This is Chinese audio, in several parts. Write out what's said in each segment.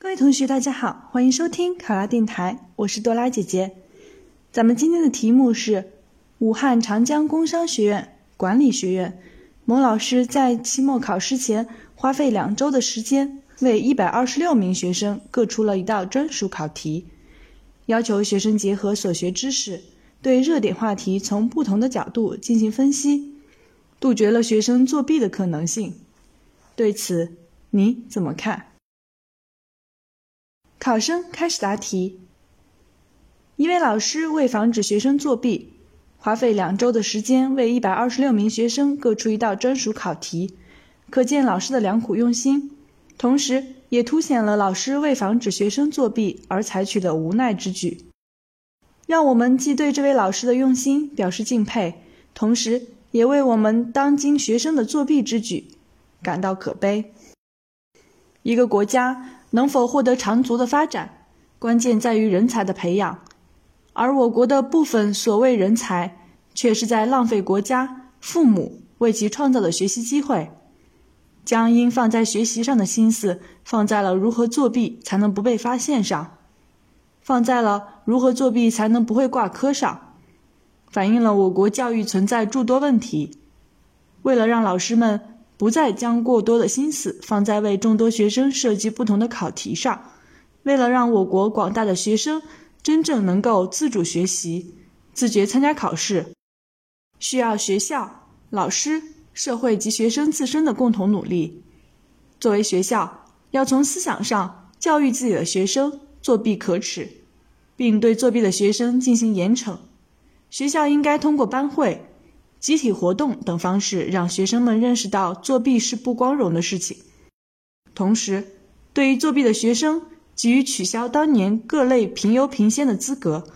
各位同学，大家好，欢迎收听考拉电台，我是多拉姐姐。咱们今天的题目是武汉长江工商学院管理学院某老师在期末考试前花费两周的时间，为一百二十六名学生各出了一道专属考题，要求学生结合所学知识，对热点话题从不同的角度进行分析，杜绝了学生作弊的可能性。对此，你怎么看？考生开始答题。一位老师为防止学生作弊，花费两周的时间为一百二十六名学生各出一道专属考题，可见老师的良苦用心，同时也凸显了老师为防止学生作弊而采取的无奈之举。让我们既对这位老师的用心表示敬佩，同时也为我们当今学生的作弊之举感到可悲。一个国家。能否获得长足的发展，关键在于人才的培养，而我国的部分所谓人才，却是在浪费国家、父母为其创造的学习机会，将应放在学习上的心思放在了如何作弊才能不被发现上，放在了如何作弊才能不会挂科上，反映了我国教育存在诸多问题。为了让老师们。不再将过多的心思放在为众多学生设计不同的考题上，为了让我国广大的学生真正能够自主学习、自觉参加考试，需要学校、老师、社会及学生自身的共同努力。作为学校，要从思想上教育自己的学生作弊可耻，并对作弊的学生进行严惩。学校应该通过班会。集体活动等方式，让学生们认识到作弊是不光荣的事情。同时，对于作弊的学生，给予取消当年各类评优评先的资格，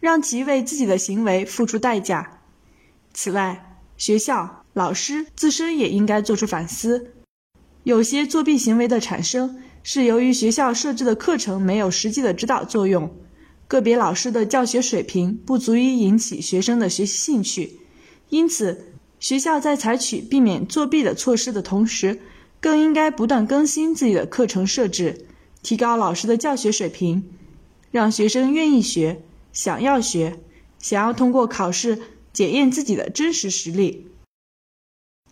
让其为自己的行为付出代价。此外，学校、老师自身也应该做出反思。有些作弊行为的产生，是由于学校设置的课程没有实际的指导作用。个别老师的教学水平不足以引起学生的学习兴趣，因此，学校在采取避免作弊的措施的同时，更应该不断更新自己的课程设置，提高老师的教学水平，让学生愿意学、想要学、想要通过考试检验自己的真实实力。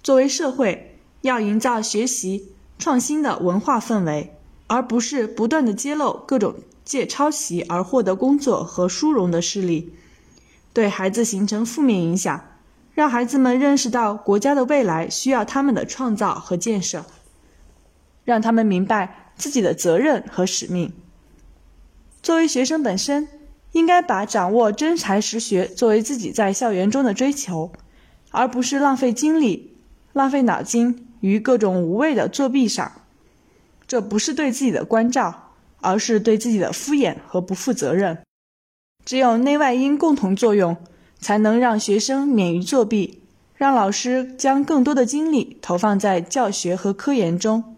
作为社会，要营造学习创新的文化氛围，而不是不断的揭露各种。借抄袭而获得工作和殊荣的事例，对孩子形成负面影响，让孩子们认识到国家的未来需要他们的创造和建设，让他们明白自己的责任和使命。作为学生本身，应该把掌握真才实学作为自己在校园中的追求，而不是浪费精力、浪费脑筋于各种无谓的作弊上。这不是对自己的关照。而是对自己的敷衍和不负责任。只有内外因共同作用，才能让学生免于作弊，让老师将更多的精力投放在教学和科研中。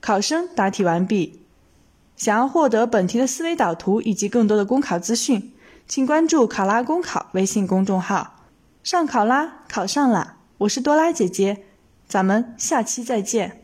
考生答题完毕。想要获得本题的思维导图以及更多的公考资讯，请关注“考拉公考”微信公众号。上考拉，考上了！我是多拉姐姐，咱们下期再见。